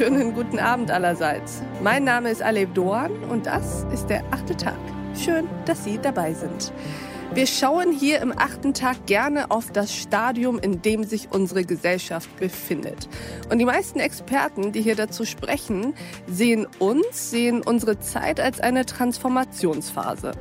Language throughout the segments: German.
wunderschönen guten Abend allerseits. Mein Name ist Aleb Doan und das ist der achte Tag. Schön, dass Sie dabei sind. Wir schauen hier im achten Tag gerne auf das Stadium, in dem sich unsere Gesellschaft befindet. Und die meisten Experten, die hier dazu sprechen, sehen uns, sehen unsere Zeit als eine Transformationsphase.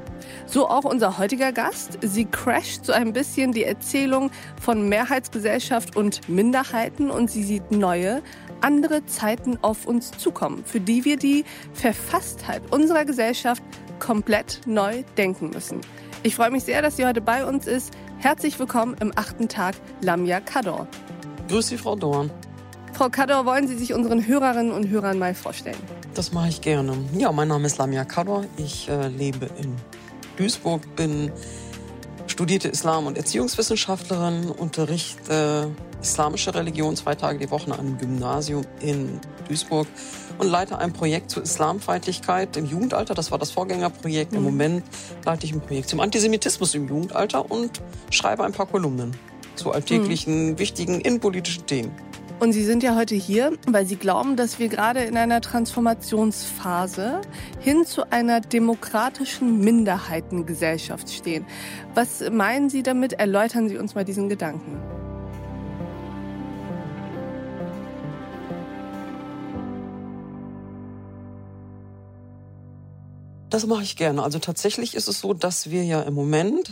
So auch unser heutiger Gast. Sie crasht so ein bisschen die Erzählung von Mehrheitsgesellschaft und Minderheiten und sie sieht neue, andere Zeiten auf uns zukommen, für die wir die Verfasstheit unserer Gesellschaft komplett neu denken müssen. Ich freue mich sehr, dass sie heute bei uns ist. Herzlich willkommen im achten Tag Lamia Kador. Grüß Sie, Frau Dorn. Frau Kador, wollen Sie sich unseren Hörerinnen und Hörern mal vorstellen? Das mache ich gerne. Ja, mein Name ist Lamia Kador. Ich äh, lebe in Duisburg, bin studierte Islam- und Erziehungswissenschaftlerin, unterrichte islamische Religion zwei Tage die Woche an einem Gymnasium in Duisburg und leite ein Projekt zur Islamfeindlichkeit im Jugendalter. Das war das Vorgängerprojekt. Im mhm. Moment leite ich ein Projekt zum Antisemitismus im Jugendalter und schreibe ein paar Kolumnen zu alltäglichen, mhm. wichtigen innenpolitischen Themen. Und Sie sind ja heute hier, weil Sie glauben, dass wir gerade in einer Transformationsphase hin zu einer demokratischen Minderheitengesellschaft stehen. Was meinen Sie damit? Erläutern Sie uns mal diesen Gedanken. Das mache ich gerne. Also tatsächlich ist es so, dass wir ja im Moment,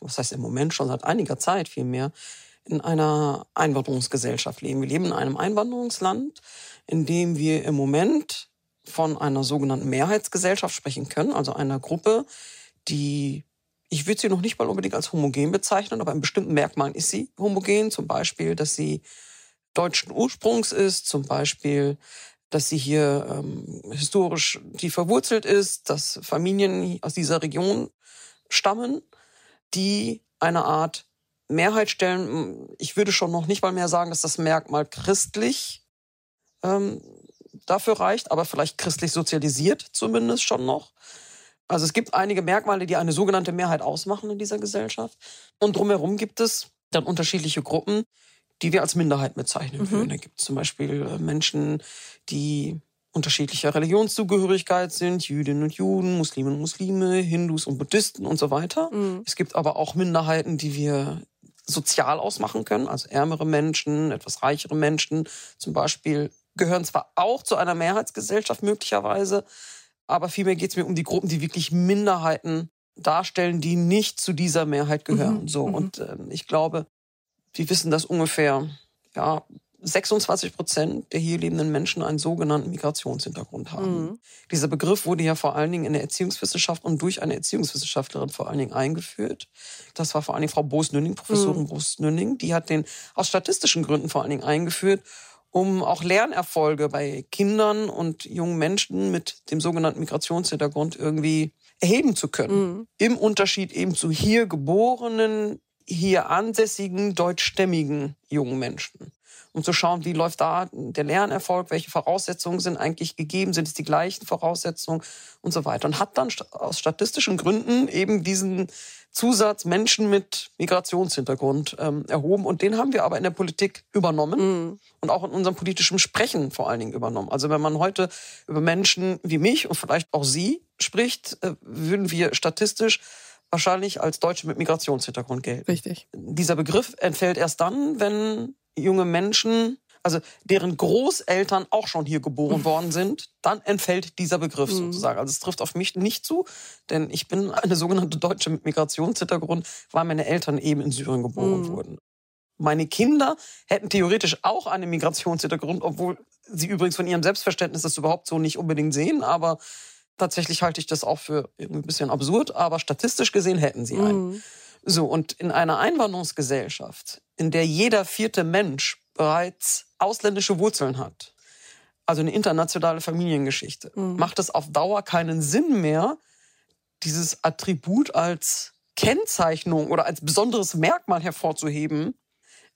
was heißt im Moment schon seit einiger Zeit vielmehr, in einer Einwanderungsgesellschaft leben. Wir leben in einem Einwanderungsland, in dem wir im Moment von einer sogenannten Mehrheitsgesellschaft sprechen können, also einer Gruppe, die, ich würde sie noch nicht mal unbedingt als homogen bezeichnen, aber in bestimmten Merkmalen ist sie homogen, zum Beispiel, dass sie deutschen Ursprungs ist, zum Beispiel, dass sie hier ähm, historisch tief verwurzelt ist, dass Familien aus dieser Region stammen, die eine Art Mehrheit stellen. Ich würde schon noch nicht mal mehr sagen, dass das Merkmal christlich ähm, dafür reicht, aber vielleicht christlich sozialisiert zumindest schon noch. Also es gibt einige Merkmale, die eine sogenannte Mehrheit ausmachen in dieser Gesellschaft. Und drumherum gibt es dann unterschiedliche Gruppen, die wir als Minderheit bezeichnen mhm. würden. Da gibt es zum Beispiel äh, Menschen, die unterschiedlicher Religionszugehörigkeit sind, Jüdinnen und Juden, Musliminnen und Muslime, Hindus und Buddhisten und so weiter. Mhm. Es gibt aber auch Minderheiten, die wir sozial ausmachen können, also ärmere Menschen, etwas reichere Menschen zum Beispiel gehören zwar auch zu einer Mehrheitsgesellschaft möglicherweise, aber vielmehr geht es mir um die Gruppen, die wirklich Minderheiten darstellen, die nicht zu dieser Mehrheit gehören. Mhm. So mhm. und äh, ich glaube, wir wissen, dass ungefähr ja 26 Prozent der hier lebenden Menschen einen sogenannten Migrationshintergrund haben. Mhm. Dieser Begriff wurde ja vor allen Dingen in der Erziehungswissenschaft und durch eine Erziehungswissenschaftlerin vor allen Dingen eingeführt. Das war vor allen Dingen Frau Boos-Nünning, Professorin mhm. Boos-Nünning. Die hat den aus statistischen Gründen vor allen Dingen eingeführt, um auch Lernerfolge bei Kindern und jungen Menschen mit dem sogenannten Migrationshintergrund irgendwie erheben zu können. Mhm. Im Unterschied eben zu hier geborenen hier ansässigen deutschstämmigen jungen Menschen. Um zu schauen, wie läuft da der Lernerfolg, welche Voraussetzungen sind eigentlich gegeben, sind es die gleichen Voraussetzungen und so weiter. Und hat dann aus statistischen Gründen eben diesen Zusatz Menschen mit Migrationshintergrund ähm, erhoben. Und den haben wir aber in der Politik übernommen mhm. und auch in unserem politischen Sprechen vor allen Dingen übernommen. Also wenn man heute über Menschen wie mich und vielleicht auch Sie spricht, äh, würden wir statistisch wahrscheinlich als Deutsche mit Migrationshintergrund gelten. Richtig. Dieser Begriff entfällt erst dann, wenn junge Menschen, also deren Großeltern auch schon hier geboren worden sind, dann entfällt dieser Begriff mhm. sozusagen. Also es trifft auf mich nicht zu, denn ich bin eine sogenannte Deutsche mit Migrationshintergrund, weil meine Eltern eben in Syrien geboren mhm. wurden. Meine Kinder hätten theoretisch auch einen Migrationshintergrund, obwohl sie übrigens von ihrem Selbstverständnis das überhaupt so nicht unbedingt sehen, aber Tatsächlich halte ich das auch für ein bisschen absurd, aber statistisch gesehen hätten sie einen. Mhm. So, und in einer Einwanderungsgesellschaft, in der jeder vierte Mensch bereits ausländische Wurzeln hat, also eine internationale Familiengeschichte, mhm. macht es auf Dauer keinen Sinn mehr, dieses Attribut als Kennzeichnung oder als besonderes Merkmal hervorzuheben.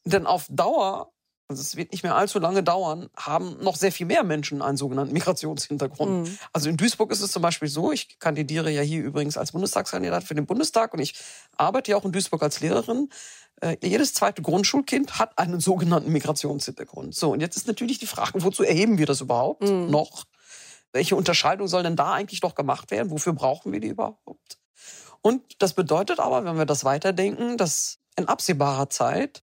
Denn auf Dauer also es wird nicht mehr allzu lange dauern, haben noch sehr viel mehr Menschen einen sogenannten Migrationshintergrund. Mhm. Also in Duisburg ist es zum Beispiel so, ich kandidiere ja hier übrigens als Bundestagskandidat für den Bundestag und ich arbeite ja auch in Duisburg als Lehrerin. Äh, jedes zweite Grundschulkind hat einen sogenannten Migrationshintergrund. So, und jetzt ist natürlich die Frage, wozu erheben wir das überhaupt mhm. noch? Welche Unterscheidung soll denn da eigentlich noch gemacht werden? Wofür brauchen wir die überhaupt? Und das bedeutet aber, wenn wir das weiterdenken, dass in absehbarer Zeit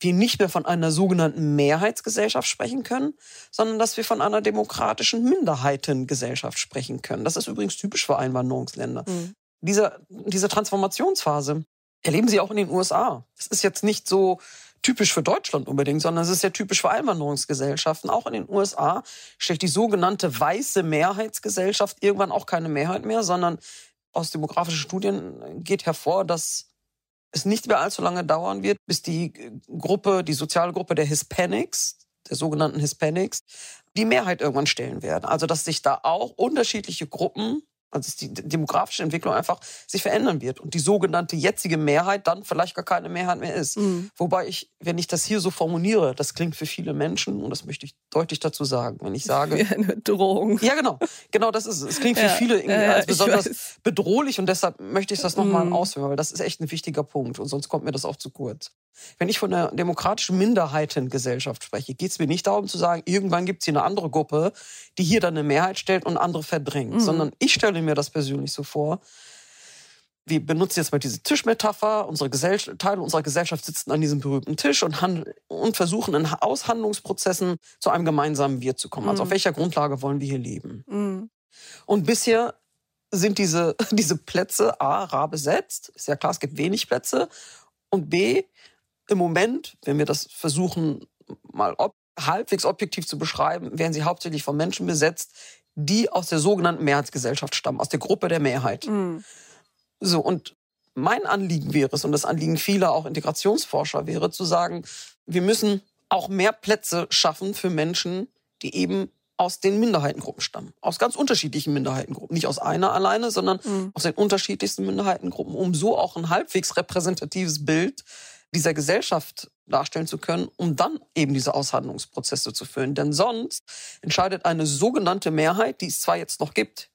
wir nicht mehr von einer sogenannten Mehrheitsgesellschaft sprechen können, sondern dass wir von einer demokratischen Minderheitengesellschaft sprechen können. Das ist übrigens typisch für Einwanderungsländer. Mhm. Diese, diese Transformationsphase erleben Sie auch in den USA. Es ist jetzt nicht so typisch für Deutschland unbedingt, sondern es ist ja typisch für Einwanderungsgesellschaften. Auch in den USA stellt die sogenannte weiße Mehrheitsgesellschaft irgendwann auch keine Mehrheit mehr, sondern aus demografischen Studien geht hervor, dass es nicht mehr allzu lange dauern wird, bis die Gruppe, die Sozialgruppe der Hispanics, der sogenannten Hispanics, die Mehrheit irgendwann stellen werden. Also dass sich da auch unterschiedliche Gruppen also dass die demografische Entwicklung einfach sich verändern wird und die sogenannte jetzige Mehrheit dann vielleicht gar keine Mehrheit mehr ist. Mhm. Wobei ich, wenn ich das hier so formuliere, das klingt für viele Menschen, und das möchte ich deutlich dazu sagen, wenn ich sage... Wie eine Drohung. Ja, genau. Genau, das ist es. Es klingt für ja, viele ja, als besonders bedrohlich und deshalb möchte ich das nochmal mhm. ausführen, weil das ist echt ein wichtiger Punkt und sonst kommt mir das auch zu kurz. Wenn ich von einer demokratischen Minderheitengesellschaft spreche, geht es mir nicht darum zu sagen, irgendwann gibt es hier eine andere Gruppe, die hier dann eine Mehrheit stellt und andere verdrängt, mhm. sondern ich stelle mir das persönlich so vor. Wir benutzen jetzt mal diese Tischmetapher. Unsere Gesellschaft, Teile unserer Gesellschaft sitzen an diesem berühmten Tisch und, und versuchen in Aushandlungsprozessen zu einem gemeinsamen Wir zu kommen. Mhm. Also auf mhm. welcher Grundlage wollen wir hier leben? Mhm. Und bisher sind diese, diese Plätze A, rar besetzt. Ist ja klar, es gibt wenig Plätze. Und B, im Moment, wenn wir das versuchen, mal ob, halbwegs objektiv zu beschreiben, werden sie hauptsächlich von Menschen besetzt, die aus der sogenannten Mehrheitsgesellschaft stammen, aus der Gruppe der Mehrheit. Mhm. So, und mein Anliegen wäre es, und das Anliegen vieler auch Integrationsforscher wäre, zu sagen, wir müssen auch mehr Plätze schaffen für Menschen, die eben aus den Minderheitengruppen stammen. Aus ganz unterschiedlichen Minderheitengruppen. Nicht aus einer alleine, sondern mhm. aus den unterschiedlichsten Minderheitengruppen, um so auch ein halbwegs repräsentatives Bild dieser Gesellschaft darstellen zu können, um dann eben diese Aushandlungsprozesse zu führen. Denn sonst entscheidet eine sogenannte Mehrheit, die es zwar jetzt noch gibt,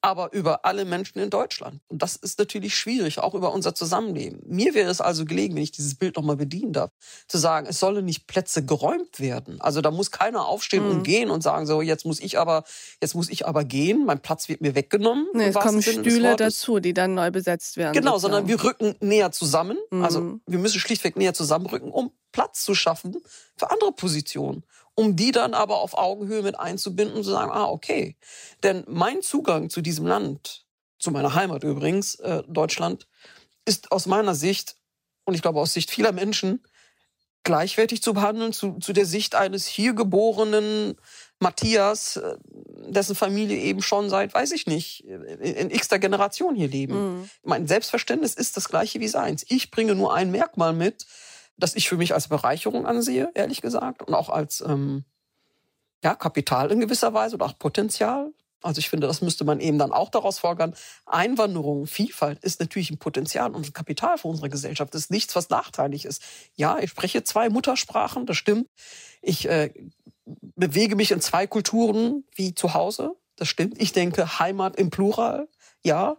aber über alle Menschen in Deutschland. Und das ist natürlich schwierig, auch über unser Zusammenleben. Mir wäre es also gelegen, wenn ich dieses Bild nochmal bedienen darf, zu sagen, es sollen nicht Plätze geräumt werden. Also da muss keiner aufstehen mhm. und gehen und sagen, so, jetzt muss ich aber, jetzt muss ich aber gehen, mein Platz wird mir weggenommen. Nee, es kommen Stühle dazu, die dann neu besetzt werden. Genau, sozusagen. sondern wir rücken näher zusammen. Also mhm. Also wir müssen schlichtweg näher zusammenrücken, um Platz zu schaffen für andere Positionen um die dann aber auf Augenhöhe mit einzubinden und zu sagen, ah, okay. Denn mein Zugang zu diesem Land, zu meiner Heimat übrigens, äh, Deutschland, ist aus meiner Sicht, und ich glaube aus Sicht vieler Menschen, gleichwertig zu behandeln zu, zu der Sicht eines hier geborenen Matthias, äh, dessen Familie eben schon seit, weiß ich nicht, in, in x-ter Generation hier leben. Mhm. Mein Selbstverständnis ist das gleiche wie seins. Ich bringe nur ein Merkmal mit, das ich für mich als Bereicherung ansehe, ehrlich gesagt, und auch als ähm, ja, Kapital in gewisser Weise oder auch Potenzial. Also ich finde, das müsste man eben dann auch daraus folgern. Einwanderung, Vielfalt ist natürlich ein Potenzial und ein Kapital für unsere Gesellschaft. Das ist nichts, was nachteilig ist. Ja, ich spreche zwei Muttersprachen, das stimmt. Ich äh, bewege mich in zwei Kulturen wie zu Hause, das stimmt. Ich denke Heimat im Plural, ja.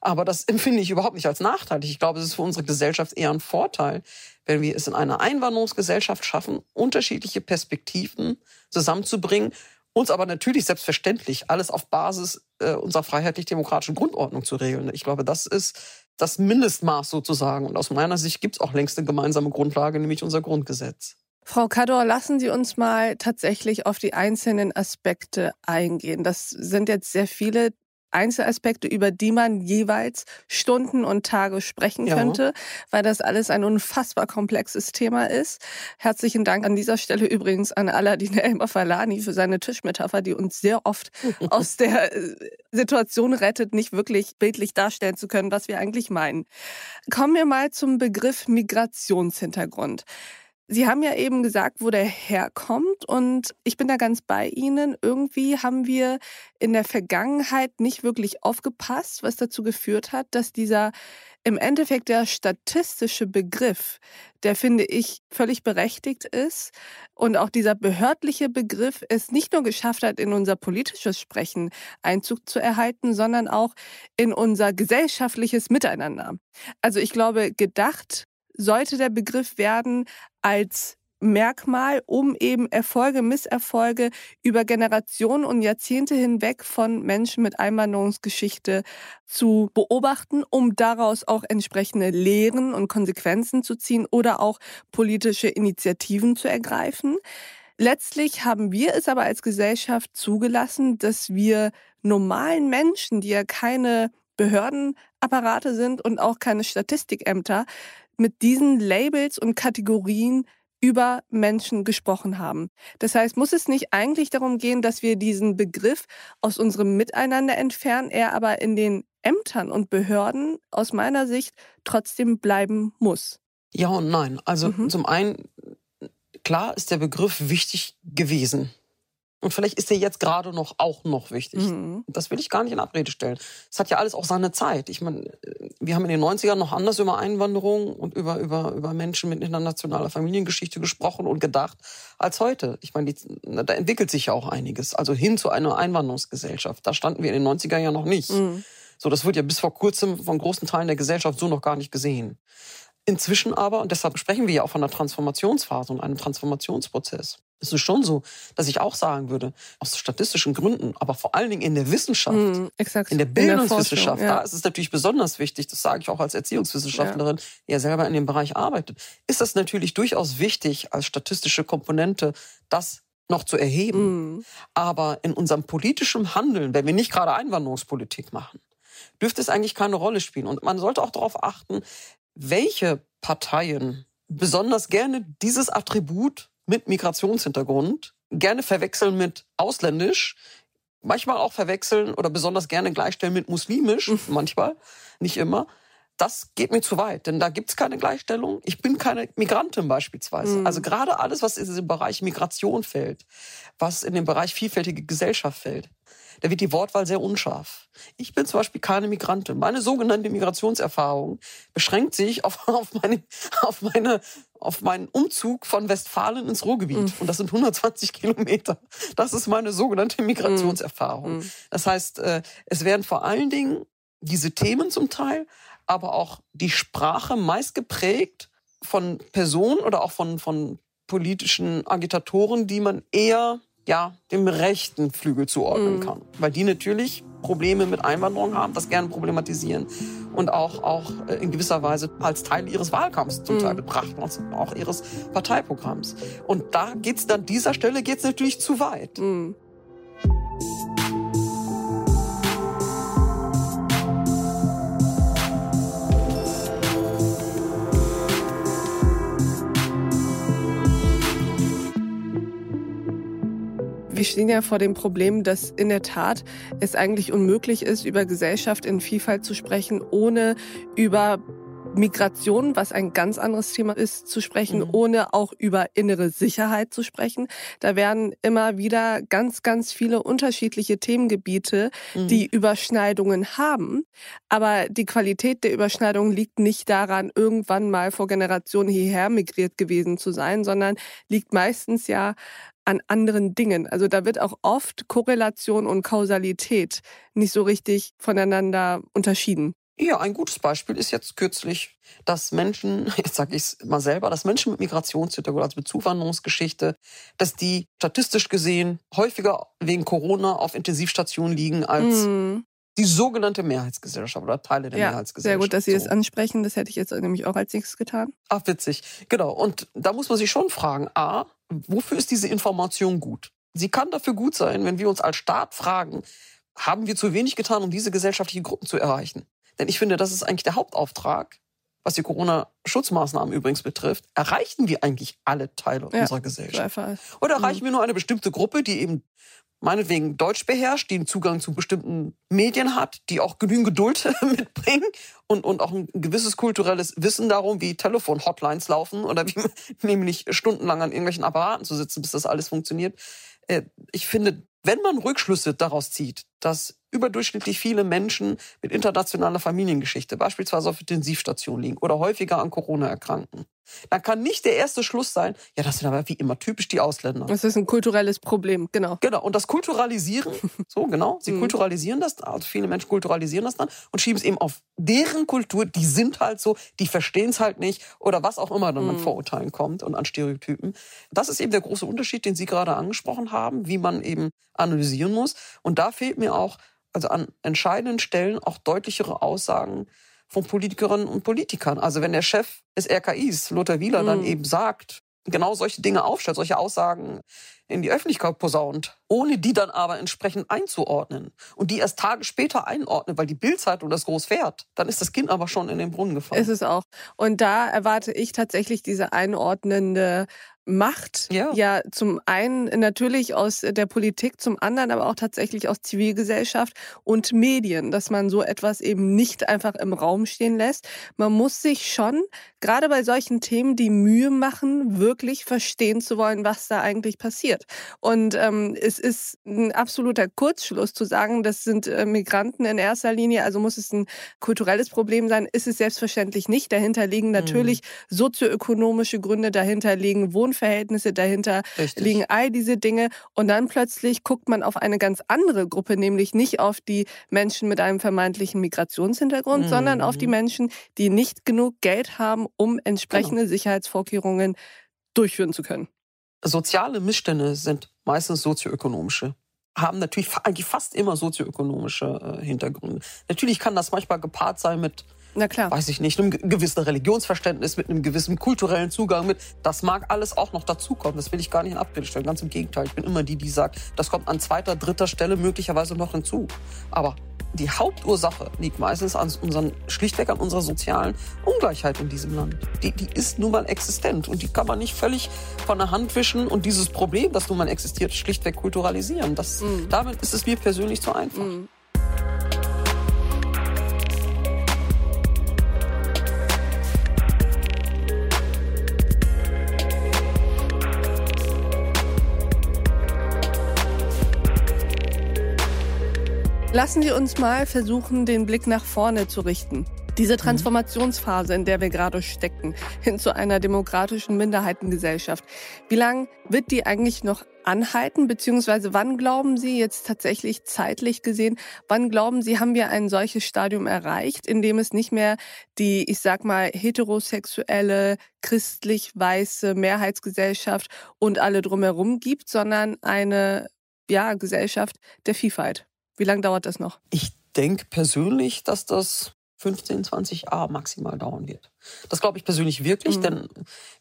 Aber das empfinde ich überhaupt nicht als nachteilig. Ich glaube, es ist für unsere Gesellschaft eher ein Vorteil, wenn wir es in einer Einwanderungsgesellschaft schaffen, unterschiedliche Perspektiven zusammenzubringen, uns aber natürlich selbstverständlich alles auf Basis äh, unserer freiheitlich-demokratischen Grundordnung zu regeln. Ich glaube, das ist das Mindestmaß sozusagen. Und aus meiner Sicht gibt es auch längst eine gemeinsame Grundlage, nämlich unser Grundgesetz. Frau Kador, lassen Sie uns mal tatsächlich auf die einzelnen Aspekte eingehen. Das sind jetzt sehr viele Einzelaspekte, über die man jeweils Stunden und Tage sprechen ja. könnte, weil das alles ein unfassbar komplexes Thema ist. Herzlichen Dank an dieser Stelle übrigens an Aladin Elmer Falani für seine Tischmetapher, die uns sehr oft aus der äh, Situation rettet, nicht wirklich bildlich darstellen zu können, was wir eigentlich meinen. Kommen wir mal zum Begriff Migrationshintergrund. Sie haben ja eben gesagt, wo der herkommt und ich bin da ganz bei Ihnen. Irgendwie haben wir in der Vergangenheit nicht wirklich aufgepasst, was dazu geführt hat, dass dieser im Endeffekt der statistische Begriff, der finde ich völlig berechtigt ist und auch dieser behördliche Begriff es nicht nur geschafft hat, in unser politisches Sprechen Einzug zu erhalten, sondern auch in unser gesellschaftliches Miteinander. Also ich glaube, gedacht sollte der Begriff werden als Merkmal, um eben Erfolge, Misserfolge über Generationen und Jahrzehnte hinweg von Menschen mit Einwanderungsgeschichte zu beobachten, um daraus auch entsprechende Lehren und Konsequenzen zu ziehen oder auch politische Initiativen zu ergreifen. Letztlich haben wir es aber als Gesellschaft zugelassen, dass wir normalen Menschen, die ja keine Behördenapparate sind und auch keine Statistikämter, mit diesen Labels und Kategorien über Menschen gesprochen haben. Das heißt, muss es nicht eigentlich darum gehen, dass wir diesen Begriff aus unserem Miteinander entfernen, er aber in den Ämtern und Behörden aus meiner Sicht trotzdem bleiben muss? Ja und nein. Also mhm. zum einen, klar ist der Begriff wichtig gewesen. Und vielleicht ist er jetzt gerade noch auch noch wichtig. Mhm. Das will ich gar nicht in Abrede stellen. Es hat ja alles auch seine Zeit. Ich meine, wir haben in den 90ern noch anders über Einwanderung und über, über, über Menschen mit internationaler Familiengeschichte gesprochen und gedacht als heute. Ich meine, die, da entwickelt sich ja auch einiges. Also hin zu einer Einwanderungsgesellschaft. Da standen wir in den 90ern ja noch nicht. Mhm. So, das wird ja bis vor kurzem von großen Teilen der Gesellschaft so noch gar nicht gesehen. Inzwischen aber, und deshalb sprechen wir ja auch von einer Transformationsphase und einem Transformationsprozess. Es ist schon so, dass ich auch sagen würde, aus statistischen Gründen, aber vor allen Dingen in der Wissenschaft, mm, in der Bildungswissenschaft, in der ja. da ist es natürlich besonders wichtig, das sage ich auch als Erziehungswissenschaftlerin, ja. die ja selber in dem Bereich arbeitet, ist das natürlich durchaus wichtig, als statistische Komponente das noch zu erheben. Mm. Aber in unserem politischen Handeln, wenn wir nicht gerade Einwanderungspolitik machen, dürfte es eigentlich keine Rolle spielen. Und man sollte auch darauf achten, welche Parteien besonders gerne dieses Attribut mit Migrationshintergrund gerne verwechseln mit ausländisch, manchmal auch verwechseln oder besonders gerne gleichstellen mit muslimisch, manchmal, nicht immer. Das geht mir zu weit, denn da gibt's keine Gleichstellung. Ich bin keine Migrantin beispielsweise. Mhm. Also gerade alles, was in den Bereich Migration fällt, was in den Bereich vielfältige Gesellschaft fällt, da wird die Wortwahl sehr unscharf. Ich bin zum Beispiel keine Migrantin. Meine sogenannte Migrationserfahrung beschränkt sich auf, auf, meine, auf, meine, auf meinen Umzug von Westfalen ins Ruhrgebiet. Mhm. Und das sind 120 Kilometer. Das ist meine sogenannte Migrationserfahrung. Mhm. Das heißt, äh, es werden vor allen Dingen diese Themen zum Teil, aber auch die Sprache meist geprägt von Personen oder auch von, von politischen Agitatoren, die man eher ja, dem rechten Flügel zuordnen mhm. kann. Weil die natürlich Probleme mit Einwanderung haben, das gerne problematisieren und auch, auch äh, in gewisser Weise als Teil ihres Wahlkampfs zum Teil mhm. betrachten, also auch ihres Parteiprogramms. Und da geht's dann, dieser Stelle geht's natürlich zu weit. Mhm. Stehen ja vor dem Problem, dass in der Tat es eigentlich unmöglich ist, über Gesellschaft in Vielfalt zu sprechen, ohne über Migration, was ein ganz anderes Thema ist, zu sprechen, mhm. ohne auch über innere Sicherheit zu sprechen. Da werden immer wieder ganz, ganz viele unterschiedliche Themengebiete, mhm. die Überschneidungen haben. Aber die Qualität der Überschneidungen liegt nicht daran, irgendwann mal vor Generationen hierher migriert gewesen zu sein, sondern liegt meistens ja an anderen Dingen. Also da wird auch oft Korrelation und Kausalität nicht so richtig voneinander unterschieden. Ja, ein gutes Beispiel ist jetzt kürzlich, dass Menschen, jetzt sage ich es mal selber, dass Menschen mit Migrationshintergrund, also mit Zuwanderungsgeschichte, dass die statistisch gesehen häufiger wegen Corona auf Intensivstationen liegen als mm. die sogenannte Mehrheitsgesellschaft oder Teile der ja, Mehrheitsgesellschaft. Sehr gut, dass Sie so. das ansprechen. Das hätte ich jetzt nämlich auch als nächstes getan. Ach, witzig. Genau. Und da muss man sich schon fragen, a, wofür ist diese Information gut? Sie kann dafür gut sein, wenn wir uns als Staat fragen, haben wir zu wenig getan, um diese gesellschaftlichen Gruppen zu erreichen? Denn ich finde, das ist eigentlich der Hauptauftrag, was die Corona-Schutzmaßnahmen übrigens betrifft. Erreichen wir eigentlich alle Teile ja, unserer Gesellschaft? Oder erreichen mhm. wir nur eine bestimmte Gruppe, die eben meinetwegen Deutsch beherrscht, die einen Zugang zu bestimmten Medien hat, die auch genügend Geduld mitbringen und, und auch ein gewisses kulturelles Wissen darum, wie Telefon-Hotlines laufen oder wie nämlich stundenlang an irgendwelchen Apparaten zu sitzen, bis das alles funktioniert. Äh, ich finde, wenn man Rückschlüsse daraus zieht, dass überdurchschnittlich viele Menschen mit internationaler Familiengeschichte beispielsweise auf Intensivstationen liegen oder häufiger an Corona erkranken, dann kann nicht der erste Schluss sein, ja, das sind aber wie immer typisch die Ausländer. Das ist ein kulturelles Problem, genau. Genau. Und das Kulturalisieren, so genau, sie mhm. kulturalisieren das, also viele Menschen kulturalisieren das dann und schieben es eben auf deren Kultur, die sind halt so, die verstehen es halt nicht oder was auch immer dann mhm. an Vorurteilen kommt und an Stereotypen. Das ist eben der große Unterschied, den Sie gerade angesprochen haben, wie man eben analysieren muss. Und da fehlt mir auch also an entscheidenden Stellen auch deutlichere Aussagen von Politikerinnen und Politikern. Also wenn der Chef des RKIs, Lothar Wieler, mhm. dann eben sagt, genau solche Dinge aufstellt, solche Aussagen in die Öffentlichkeit posaunt, ohne die dann aber entsprechend einzuordnen und die erst Tage später einordnet, weil die Bildzeitung das groß fährt, dann ist das Kind aber schon in den Brunnen gefallen. Ist es auch. Und da erwarte ich tatsächlich diese einordnende Macht ja. ja zum einen natürlich aus der Politik, zum anderen aber auch tatsächlich aus Zivilgesellschaft und Medien, dass man so etwas eben nicht einfach im Raum stehen lässt. Man muss sich schon, gerade bei solchen Themen, die Mühe machen, wirklich verstehen zu wollen, was da eigentlich passiert. Und ähm, es ist ein absoluter Kurzschluss zu sagen, das sind äh, Migranten in erster Linie, also muss es ein kulturelles Problem sein, ist es selbstverständlich nicht. Dahinter liegen mhm. natürlich mhm. sozioökonomische Gründe, dahinter liegen Wohn Verhältnisse dahinter Richtig. liegen, all diese Dinge. Und dann plötzlich guckt man auf eine ganz andere Gruppe, nämlich nicht auf die Menschen mit einem vermeintlichen Migrationshintergrund, mhm. sondern auf die Menschen, die nicht genug Geld haben, um entsprechende genau. Sicherheitsvorkehrungen durchführen zu können. Soziale Missstände sind meistens sozioökonomische haben natürlich eigentlich fast immer sozioökonomische äh, Hintergründe. Natürlich kann das manchmal gepaart sein mit na klar. weiß ich nicht, einem gewissen Religionsverständnis, mit einem gewissen kulturellen Zugang mit. Das mag alles auch noch dazukommen. Das will ich gar nicht in Abrede stellen. Ganz im Gegenteil. Ich bin immer die, die sagt, das kommt an zweiter, dritter Stelle möglicherweise noch hinzu. Aber die Hauptursache liegt meistens an unseren, schlichtweg an unserer sozialen Ungleichheit in diesem Land. Die, die ist nun mal existent und die kann man nicht völlig von der Hand wischen und dieses Problem, das nun mal existiert, schlichtweg kulturalisieren. Das, mm. Damit ist es mir persönlich zu einfach. Mm. Lassen Sie uns mal versuchen, den Blick nach vorne zu richten. Diese mhm. Transformationsphase, in der wir gerade stecken, hin zu einer demokratischen Minderheitengesellschaft. Wie lange wird die eigentlich noch anhalten? Beziehungsweise wann glauben Sie jetzt tatsächlich zeitlich gesehen, wann glauben Sie, haben wir ein solches Stadium erreicht, in dem es nicht mehr die, ich sag mal, heterosexuelle, christlich-weiße Mehrheitsgesellschaft und alle drumherum gibt, sondern eine, ja, Gesellschaft der Vielfalt? Wie lange dauert das noch? Ich denke persönlich, dass das 15, 20 Jahre maximal dauern wird. Das glaube ich persönlich wirklich, mhm. denn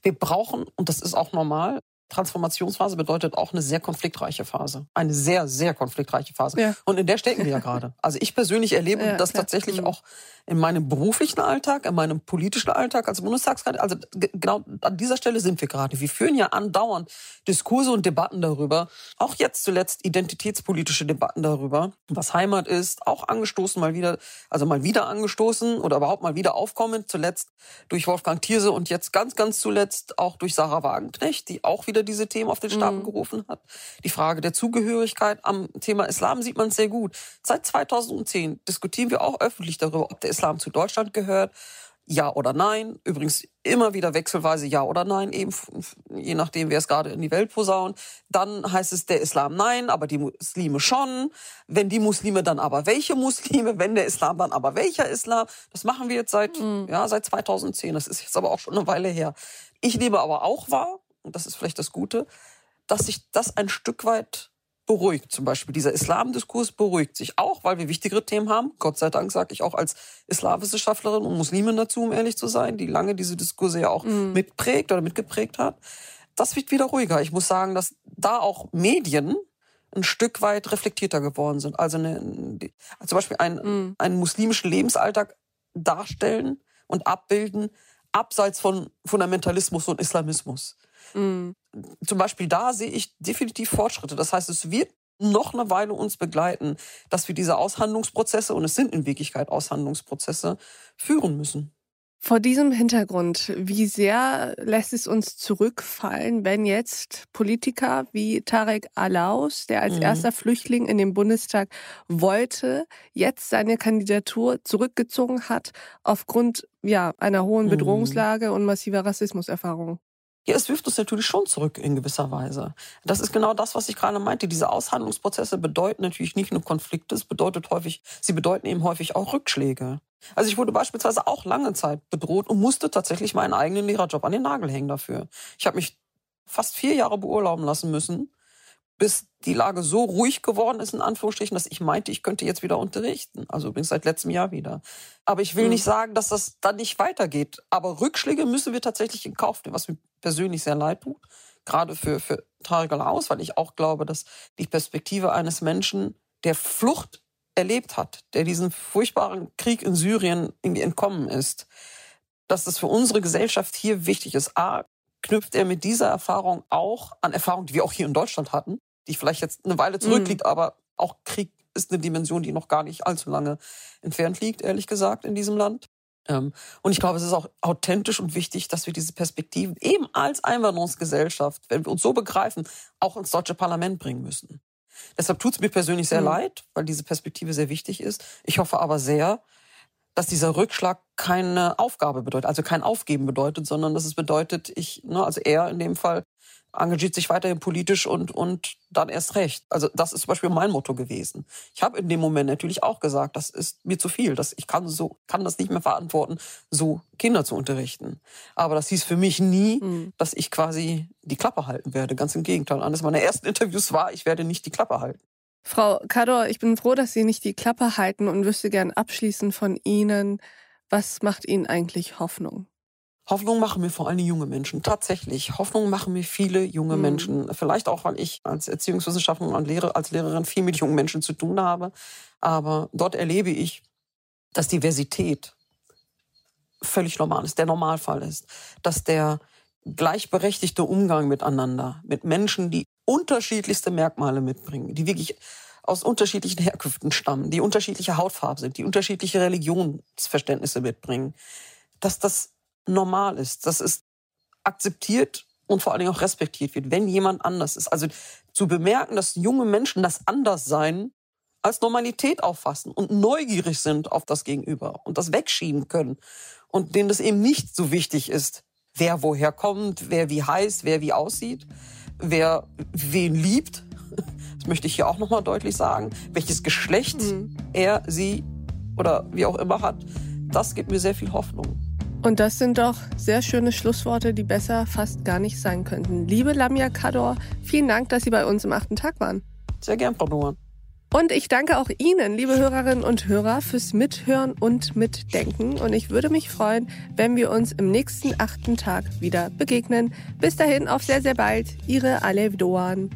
wir brauchen, und das ist auch normal, Transformationsphase bedeutet auch eine sehr konfliktreiche Phase. Eine sehr, sehr konfliktreiche Phase. Ja. Und in der stecken wir ja gerade. Also ich persönlich erlebe ja, das klar. tatsächlich mhm. auch in meinem beruflichen Alltag, in meinem politischen Alltag als Bundestagsrat. Also genau an dieser Stelle sind wir gerade. Wir führen ja andauernd Diskurse und Debatten darüber. Auch jetzt zuletzt identitätspolitische Debatten darüber, was Heimat ist. Auch angestoßen mal wieder, also mal wieder angestoßen oder überhaupt mal wieder aufkommend. Zuletzt durch Wolfgang Thierse und jetzt ganz, ganz zuletzt auch durch Sarah Wagenknecht, die auch wieder wieder diese Themen auf den Stapel mhm. gerufen hat. Die Frage der Zugehörigkeit am Thema Islam sieht man sehr gut. Seit 2010 diskutieren wir auch öffentlich darüber, ob der Islam zu Deutschland gehört. Ja oder nein. Übrigens immer wieder wechselweise ja oder nein, eben je nachdem, wer es gerade in die Welt posaunt. Dann heißt es der Islam nein, aber die Muslime schon. Wenn die Muslime, dann aber welche Muslime? Wenn der Islam, dann aber welcher Islam? Das machen wir jetzt seit, mhm. ja, seit 2010. Das ist jetzt aber auch schon eine Weile her. Ich nehme aber auch wahr, und das ist vielleicht das Gute, dass sich das ein Stück weit beruhigt. Zum Beispiel dieser Islamdiskurs beruhigt sich auch, weil wir wichtigere Themen haben. Gott sei Dank sage ich auch als Islamwissenschaftlerin und Muslimin dazu, um ehrlich zu sein, die lange diese Diskurse ja auch mhm. mitprägt oder mitgeprägt hat. Das wird wieder ruhiger. Ich muss sagen, dass da auch Medien ein Stück weit reflektierter geworden sind. Also, eine, also zum Beispiel ein, mhm. einen muslimischen Lebensalltag darstellen und abbilden, abseits von Fundamentalismus und Islamismus. Mhm. Zum Beispiel da sehe ich definitiv Fortschritte. Das heißt, es wird noch eine Weile uns begleiten, dass wir diese Aushandlungsprozesse, und es sind in Wirklichkeit Aushandlungsprozesse, führen müssen. Vor diesem Hintergrund, wie sehr lässt es uns zurückfallen, wenn jetzt Politiker wie Tarek Alaus, der als mhm. erster Flüchtling in den Bundestag wollte, jetzt seine Kandidatur zurückgezogen hat aufgrund ja, einer hohen mhm. Bedrohungslage mhm. und massiver Rassismuserfahrung? Ja, es wirft uns natürlich schon zurück in gewisser Weise. Das ist genau das, was ich gerade meinte. Diese Aushandlungsprozesse bedeuten natürlich nicht nur Konflikte, es bedeutet häufig, sie bedeuten eben häufig auch Rückschläge. Also ich wurde beispielsweise auch lange Zeit bedroht und musste tatsächlich meinen eigenen Lehrerjob an den Nagel hängen dafür. Ich habe mich fast vier Jahre beurlauben lassen müssen, bis die Lage so ruhig geworden ist, in Anführungsstrichen, dass ich meinte, ich könnte jetzt wieder unterrichten. Also übrigens seit letztem Jahr wieder. Aber ich will mhm. nicht sagen, dass das dann nicht weitergeht. Aber Rückschläge müssen wir tatsächlich in Kauf nehmen, was mir persönlich sehr leid tut. Gerade für, für Tarek aus, weil ich auch glaube, dass die Perspektive eines Menschen, der Flucht erlebt hat, der diesen furchtbaren Krieg in Syrien irgendwie entkommen ist, dass das für unsere Gesellschaft hier wichtig ist. A, knüpft er mit dieser Erfahrung auch an Erfahrungen, die wir auch hier in Deutschland hatten, die vielleicht jetzt eine Weile zurückliegt, mhm. aber auch Krieg ist eine Dimension, die noch gar nicht allzu lange entfernt liegt, ehrlich gesagt, in diesem Land. Ähm, und ich glaube, es ist auch authentisch und wichtig, dass wir diese Perspektiven eben als Einwanderungsgesellschaft, wenn wir uns so begreifen, auch ins deutsche Parlament bringen müssen. Deshalb tut es mir persönlich sehr mhm. leid, weil diese Perspektive sehr wichtig ist. Ich hoffe aber sehr, dass dieser Rückschlag keine Aufgabe bedeutet, also kein Aufgeben bedeutet, sondern dass es bedeutet, ich, ne, also er in dem Fall engagiert sich weiterhin politisch und, und dann erst recht. Also das ist zum Beispiel mein Motto gewesen. Ich habe in dem Moment natürlich auch gesagt, das ist mir zu viel. Das, ich kann, so, kann das nicht mehr verantworten, so Kinder zu unterrichten. Aber das hieß für mich nie, mhm. dass ich quasi die Klappe halten werde. Ganz im Gegenteil. Eines meiner ersten Interviews war, ich werde nicht die Klappe halten. Frau Kador, ich bin froh, dass Sie nicht die Klappe halten und wüsste gern abschließend von Ihnen, was macht Ihnen eigentlich Hoffnung? Hoffnung machen mir vor allem junge Menschen. Tatsächlich. Hoffnung machen mir viele junge mhm. Menschen. Vielleicht auch, weil ich als Erziehungswissenschaftlerin und Lehrer, als Lehrerin viel mit jungen Menschen zu tun habe. Aber dort erlebe ich, dass Diversität völlig normal ist, der Normalfall ist. Dass der gleichberechtigte Umgang miteinander, mit Menschen, die unterschiedlichste Merkmale mitbringen, die wirklich aus unterschiedlichen Herkünften stammen, die unterschiedliche Hautfarbe sind, die unterschiedliche Religionsverständnisse mitbringen, dass das normal ist, dass es akzeptiert und vor allen Dingen auch respektiert wird, wenn jemand anders ist. Also zu bemerken, dass junge Menschen das Anderssein als Normalität auffassen und neugierig sind auf das Gegenüber und das wegschieben können und denen das eben nicht so wichtig ist, wer woher kommt, wer wie heißt, wer wie aussieht, wer wen liebt. Das möchte ich hier auch nochmal deutlich sagen. Welches Geschlecht mhm. er, sie oder wie auch immer hat, das gibt mir sehr viel Hoffnung. Und das sind doch sehr schöne Schlussworte, die besser fast gar nicht sein könnten. Liebe Lamia Kador, vielen Dank, dass Sie bei uns im achten Tag waren. Sehr gern, Frau Nuhr. Und ich danke auch Ihnen, liebe Hörerinnen und Hörer, fürs Mithören und Mitdenken. Und ich würde mich freuen, wenn wir uns im nächsten achten Tag wieder begegnen. Bis dahin auf sehr, sehr bald. Ihre Alev Doan.